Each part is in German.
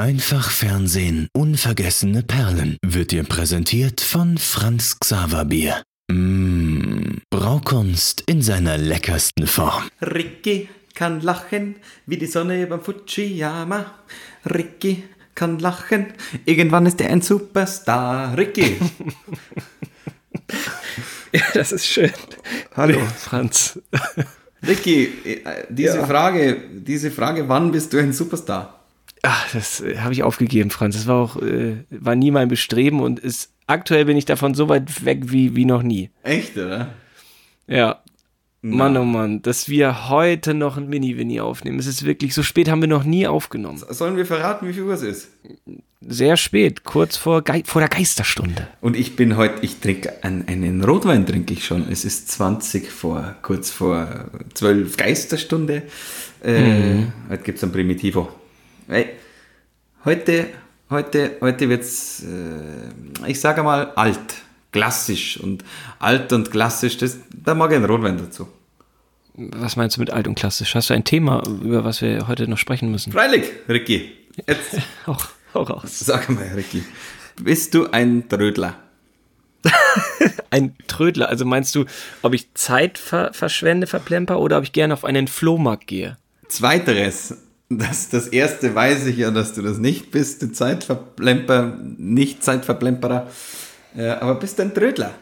Einfach Fernsehen, unvergessene Perlen wird dir präsentiert von Franz Xaver Bier. Mmh, Braukunst in seiner leckersten Form. Ricky kann lachen wie die Sonne beim Fujiyama. Ricky kann lachen. Irgendwann ist er ein Superstar. Ricky. ja, das ist schön. Hallo, Franz. Ricky, äh, diese ja. Frage, diese Frage, wann bist du ein Superstar? Ach, das äh, habe ich aufgegeben, Franz. Das war auch, äh, war nie mein Bestreben und ist, aktuell bin ich davon so weit weg wie, wie noch nie. Echt, oder? Ja. Na. Mann, oh Mann, dass wir heute noch ein Mini-Winnie aufnehmen. Es ist wirklich, so spät haben wir noch nie aufgenommen. Sollen wir verraten, wie viel Uhr es ist? Sehr spät, kurz vor, Ge vor der Geisterstunde. Und ich bin heute, ich trinke einen, einen Rotwein, trinke ich schon. Es ist 20 vor, kurz vor 12 Geisterstunde. Äh, mhm. Heute gibt es ein Primitivo. Hey, heute, heute, heute wird es, äh, ich sage mal, alt klassisch und alt und klassisch, das, da mag ich einen Rotwein dazu. Was meinst du mit alt und klassisch? Hast du ein Thema, über was wir heute noch sprechen müssen? Freilich, Ricky. Jetzt. auch, auch raus. Sag mal, Ricky. Bist du ein Trödler? ein Trödler, also meinst du, ob ich Zeit ver verschwende, verplemper oder ob ich gerne auf einen Flohmarkt gehe? Zweiteres. Das, das erste weiß ich ja, dass du das nicht bist, du Zeitverplemper, nicht Zeitverplemperer. Ja, aber bist du ein Trödler?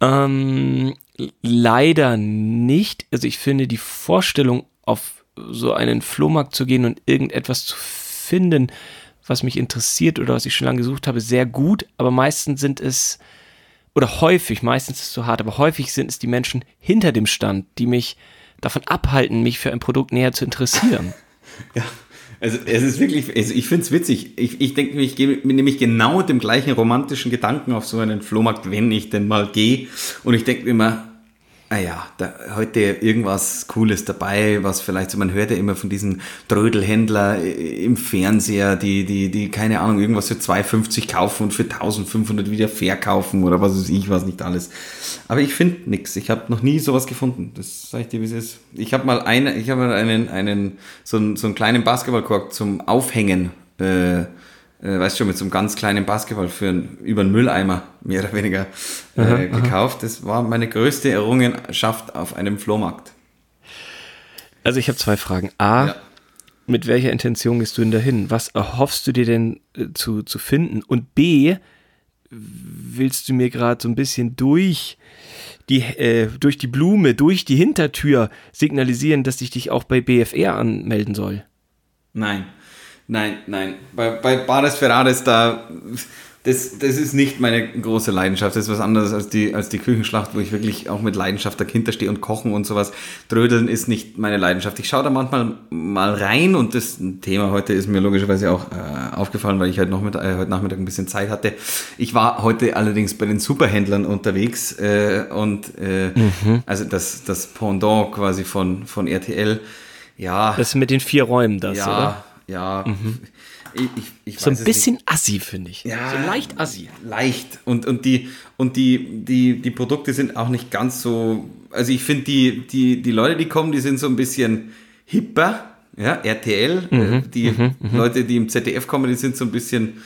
Ähm, leider nicht. Also ich finde die Vorstellung, auf so einen Flohmarkt zu gehen und irgendetwas zu finden, was mich interessiert oder was ich schon lange gesucht habe, sehr gut. Aber meistens sind es, oder häufig, meistens ist es zu hart, aber häufig sind es die Menschen hinter dem Stand, die mich davon abhalten, mich für ein Produkt näher zu interessieren. ja, also es ist wirklich, also ich finde es witzig. Ich, ich denke, ich gehe nämlich genau dem gleichen romantischen Gedanken auf so einen Flohmarkt, wenn ich denn mal gehe. Und ich denke immer, ah ja, da, heute irgendwas Cooles dabei, was vielleicht so, man hört ja immer von diesen Trödelhändler im Fernseher, die, die, die, keine Ahnung, irgendwas für 2,50 kaufen und für 1500 wieder verkaufen oder was weiß ich, was nicht alles. Aber ich finde nichts. Ich habe noch nie sowas gefunden. Das sage ich dir, wie es ist. Ich habe mal eine, ich habe mal einen, einen, so einen, so einen kleinen Basketballkorb zum Aufhängen, äh, äh, weißt schon, mit so einem ganz kleinen Basketball für einen, über einen Mülleimer, mehr oder weniger, äh, aha, gekauft. Aha. Das war meine größte Errungenschaft auf einem Flohmarkt. Also ich habe zwei Fragen. A, ja. mit welcher Intention gehst du denn dahin? Was erhoffst du dir denn äh, zu, zu finden? Und B, willst du mir gerade so ein bisschen durch die, äh, durch die Blume, durch die Hintertür signalisieren, dass ich dich auch bei BFR anmelden soll? Nein. Nein, nein. Bei, bei Bares Ferraris, da, das, das ist nicht meine große Leidenschaft. Das ist was anderes als die, als die Küchenschlacht, wo ich wirklich auch mit Leidenschaft dahinter stehe und kochen und sowas. Trödeln ist nicht meine Leidenschaft. Ich schaue da manchmal mal rein und das Thema heute ist mir logischerweise auch äh, aufgefallen, weil ich halt noch mit, äh, heute Nachmittag ein bisschen Zeit hatte. Ich war heute allerdings bei den Superhändlern unterwegs äh, und äh, mhm. also das, das Pendant quasi von, von RTL. Ja. Das mit den vier Räumen, das, ja, oder? Ja. Mhm. Ich, ich, ich so ein bisschen nicht. assi, finde ich. Ja, so leicht assi. Leicht. Und, und, die, und die, die, die Produkte sind auch nicht ganz so. Also ich finde, die, die, die Leute, die kommen, die sind so ein bisschen hipper. Ja, RTL. Mhm, äh, die mhm, mhm, Leute, die im ZDF kommen, die sind so ein bisschen,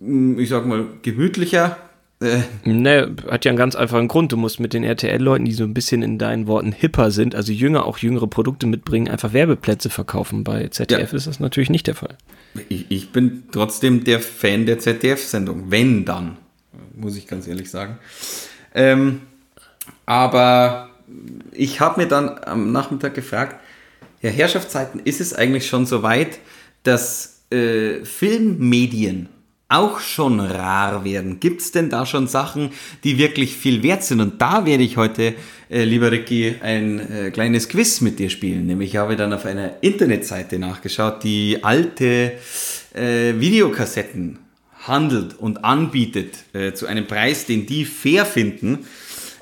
hm, ich sag mal, gemütlicher. Äh. Ne, hat ja einen ganz einfachen Grund. Du musst mit den RTL-Leuten, die so ein bisschen in deinen Worten hipper sind, also jünger, auch jüngere Produkte mitbringen, einfach Werbeplätze verkaufen. Bei ZDF ja. ist das natürlich nicht der Fall. Ich, ich bin trotzdem der Fan der ZDF-Sendung. Wenn dann, muss ich ganz ehrlich sagen. Ähm, aber ich habe mir dann am Nachmittag gefragt, ja, Herrschaftszeiten, ist es eigentlich schon so weit, dass äh, Filmmedien auch schon rar werden? Gibt es denn da schon Sachen, die wirklich viel wert sind? Und da werde ich heute, äh, lieber Ricky, ein äh, kleines Quiz mit dir spielen. Nämlich habe ich dann auf einer Internetseite nachgeschaut, die alte äh, Videokassetten handelt und anbietet äh, zu einem Preis, den die fair finden.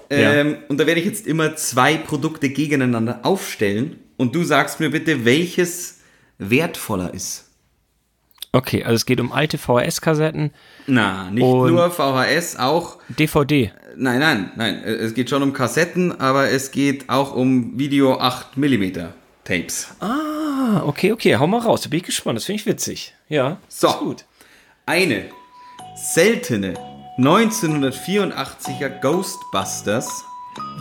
Ähm, ja. Und da werde ich jetzt immer zwei Produkte gegeneinander aufstellen und du sagst mir bitte, welches wertvoller ist. Okay, also es geht um alte VHS-Kassetten. Na, nicht nur VHS, auch DVD. Nein, nein, nein. Es geht schon um Kassetten, aber es geht auch um Video 8 mm Tapes. Ah, okay, okay, hau mal raus. Da bin ich gespannt. Das finde ich witzig. Ja, So. ist gut. Eine seltene 1984er Ghostbusters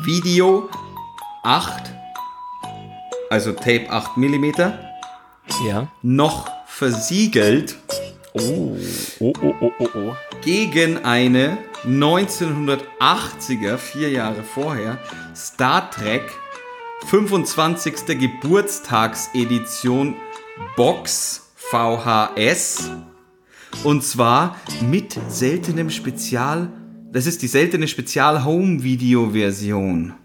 Video 8, also Tape 8 mm, Ja. noch versiegelt Oh, oh, oh, oh, oh, oh. gegen eine 1980er, vier Jahre vorher, Star Trek 25. Geburtstagsedition Box VHS. Und zwar mit seltenem Spezial, das ist die seltene Spezial-Home-Video-Version.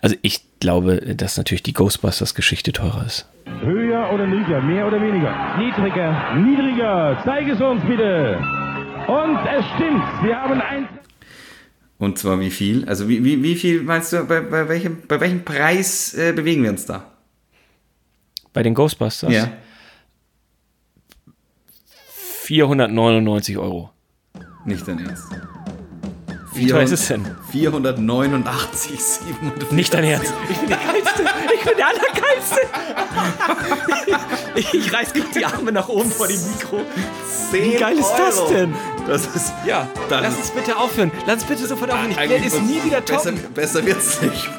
Also ich glaube, dass natürlich die Ghostbusters-Geschichte teurer ist. Höher oder niedriger? Mehr oder weniger? Niedriger. Niedriger. Zeig es uns bitte. Und es stimmt. Wir haben ein. Und zwar wie viel? Also wie, wie, wie viel meinst du, bei, bei, welchem, bei welchem Preis äh, bewegen wir uns da? Bei den Ghostbusters 499 Euro. Nicht dein Ernst. Wie teuer ist es denn? 489, 700. Nicht dein Ernst. Ich bin der Geilste. Ich bin der Allergeilste. Ich reiß gerade die Arme nach oben vor dem Mikro. Wie geil ist das denn? Das ist. Ja, Dann- lass uns bitte aufhören. Lass uns bitte sofort aufhören. Ich werde es nie wieder besser, toppen. besser wird's nicht.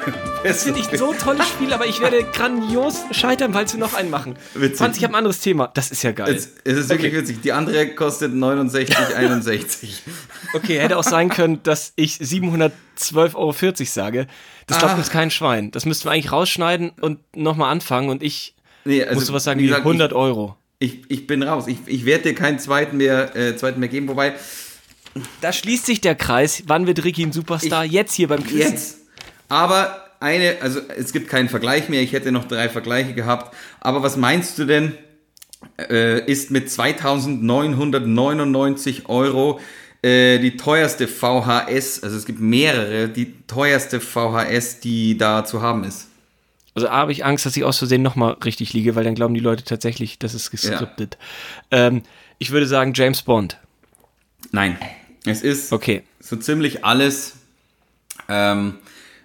Das finde ich so tolles Spiel, aber ich werde grandios scheitern, weil wir noch einen machen. Witzig. Franz, ich habe ein anderes Thema. Das ist ja geil. Es, es ist wirklich Okay. witzig. Die andere kostet 69,61. Okay, hätte auch sein können, dass ich 712,40 Euro sage. Das glaubt Ah. uns kein Schwein. Das müssten wir eigentlich rausschneiden und nochmal anfangen und ich Nee, also, muss sowas sagen wie gesagt, 100 Euro. Ich, ich, ich bin raus. Ich, ich werde dir keinen zweiten mehr, äh, zweiten mehr geben. Wobei, Da schließt sich der Kreis. Wann wird Ricky ein Superstar? Ich- jetzt hier beim Quiz. Jetzt. Aber eine, also es gibt keinen Vergleich mehr. Ich hätte noch drei Vergleiche gehabt. Aber was meinst du denn, äh, ist mit 2999 Euro äh, die teuerste VHS, also es gibt mehrere, die teuerste VHS, die da zu haben ist? Also A, habe ich Angst, dass ich aus Versehen nochmal richtig liege, weil dann glauben die Leute tatsächlich, das ist geskriptet. Ähm, ich würde sagen James Bond. Nein. Es ist Okay. so ziemlich alles, ähm,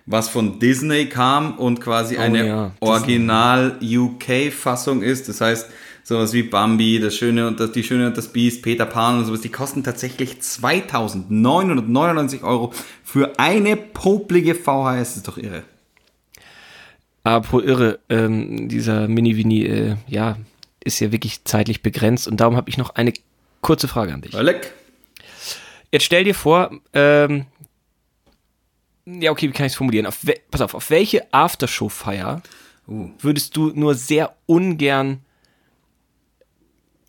was von Disney kam und quasi eine Oh ja, Original-UK-Fassung ist. Das heißt, sowas wie Bambi, das Schöne und das, die Schöne und das Biest, Peter Pan und sowas, die kosten tatsächlich 2999 Euro für eine poplige VHS. Das ist doch irre. Apropos irre, ähm, dieser Mini-Vini, äh, ja, ist ja wirklich zeitlich begrenzt und darum habe ich noch eine kurze Frage an dich. Leck. Jetzt stell dir vor, ähm, ja, okay, wie kann ich es formulieren? Auf pass auf, auf welche Aftershow-Feier Uh. würdest du nur sehr ungern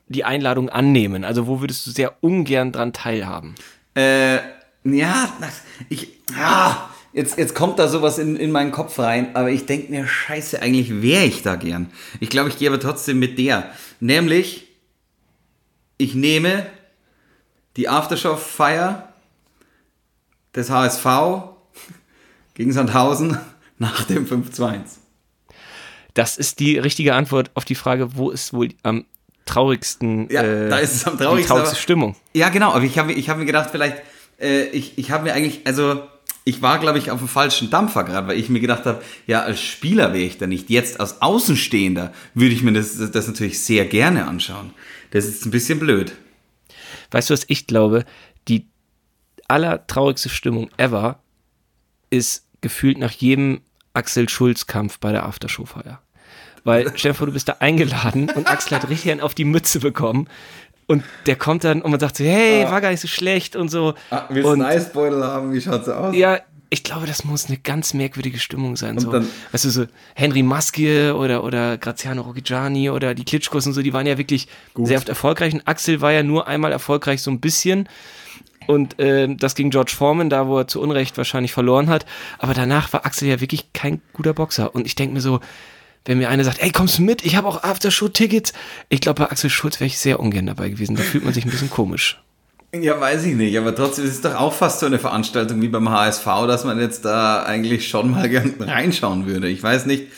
die Einladung annehmen? Also wo würdest du sehr ungern dran teilhaben? Äh, ja, ich, ah, jetzt, jetzt kommt da sowas in, in meinen Kopf rein, aber ich denke mir, scheiße, eigentlich wäre ich da gern. Ich glaube, ich gehe aber trotzdem mit der. Nämlich, ich nehme die Aftershow-Feier des HSV gegen Sandhausen nach dem 5-2-1. Das ist die richtige Antwort auf die Frage, wo ist wohl am traurigsten, Ja, äh, da ist es am die traurigsten. traurigste aber- Stimmung. Ja, genau, aber ich habe ich hab mir gedacht, vielleicht, äh, ich, ich habe mir eigentlich, also ich war, glaube ich, auf dem falschen Dampfer gerade, weil ich mir gedacht habe, ja, als Spieler wäre ich da nicht. Jetzt als Außenstehender würde ich mir das, das natürlich sehr gerne anschauen. Das ist ein bisschen blöd. Weißt du, was ich glaube? Die allertraurigste Stimmung ever ist gefühlt nach jedem Axel Schulz-Kampf bei der Aftershow-Feier. Weil, stell dir vor, du bist da eingeladen und Axel hat richtig einen auf die Mütze bekommen. Und der kommt dann und man sagt so, hey, war gar nicht so schlecht und so. und Eisbeutel haben? Wie schaut's aus? ja, ich glaube, das muss eine ganz merkwürdige Stimmung sein. So, dann- weißt du, so Henry Maske oder, oder Graziano Rocchigiani oder die Klitschkos und so, die waren ja wirklich sehr oft erfolgreich. Und Axel war ja nur einmal erfolgreich, so ein bisschen. Und ähm, das gegen George Foreman, da wo er zu Unrecht wahrscheinlich verloren hat. Aber danach war Axel ja wirklich kein guter Boxer. Und ich denke mir so, wenn mir einer sagt, ey, kommst du mit? Ich habe auch Aftershow-Tickets. Ich glaube, bei Axel Schulz wäre ich sehr ungern dabei gewesen. Da fühlt man sich ein bisschen komisch. Ja, weiß ich nicht, aber trotzdem ist es doch auch fast so eine Veranstaltung wie beim HSV, dass man jetzt da eigentlich schon mal gern reinschauen würde. Ich weiß nicht,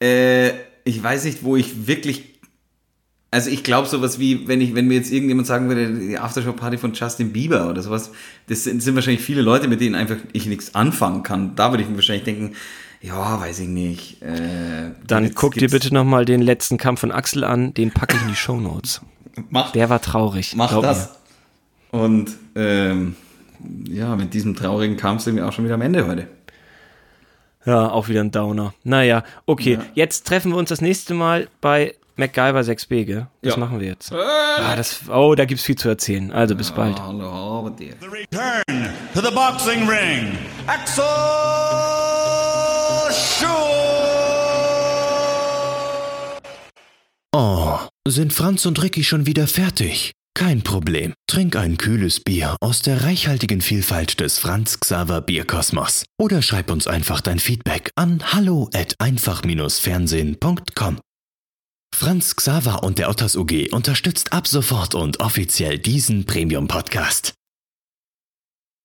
äh, ich weiß nicht, wo ich wirklich, also ich glaube sowas wie, wenn ich, wenn mir jetzt irgendjemand sagen würde, die Aftershow-Party von Justin Bieber oder sowas, das sind, sind wahrscheinlich viele Leute, mit denen einfach ich nichts anfangen kann. Da würde ich mir wahrscheinlich denken, Ja, weiß ich nicht. Äh, Dann guck dir bitte nochmal den letzten Kampf von Axel an, den packe ich in die Shownotes. Mach, Der war traurig. mach das. Und ähm, ja, mit diesem traurigen Kampf sind wir auch schon wieder am Ende heute. Mir. Ja, auch wieder ein Downer. Naja, okay. Jetzt treffen wir uns das nächste Mal bei MacGyver 6b, gell? Das Ja. machen wir jetzt. Ah, das, oh, da gibt's viel zu erzählen. Also bis bald. Hallo, aber dir. The return to the boxing ring, Axel Schur. Oh, sind Franz und Ricky schon wieder fertig? Kein Problem. Trink ein kühles Bier aus der reichhaltigen Vielfalt des Franz Xaver Bierkosmos. Oder schreib uns einfach dein Feedback an hallo at einfach-fernsehen.com. Franz Xaver und der Otters UG unterstützt ab sofort und offiziell diesen Premium-Podcast.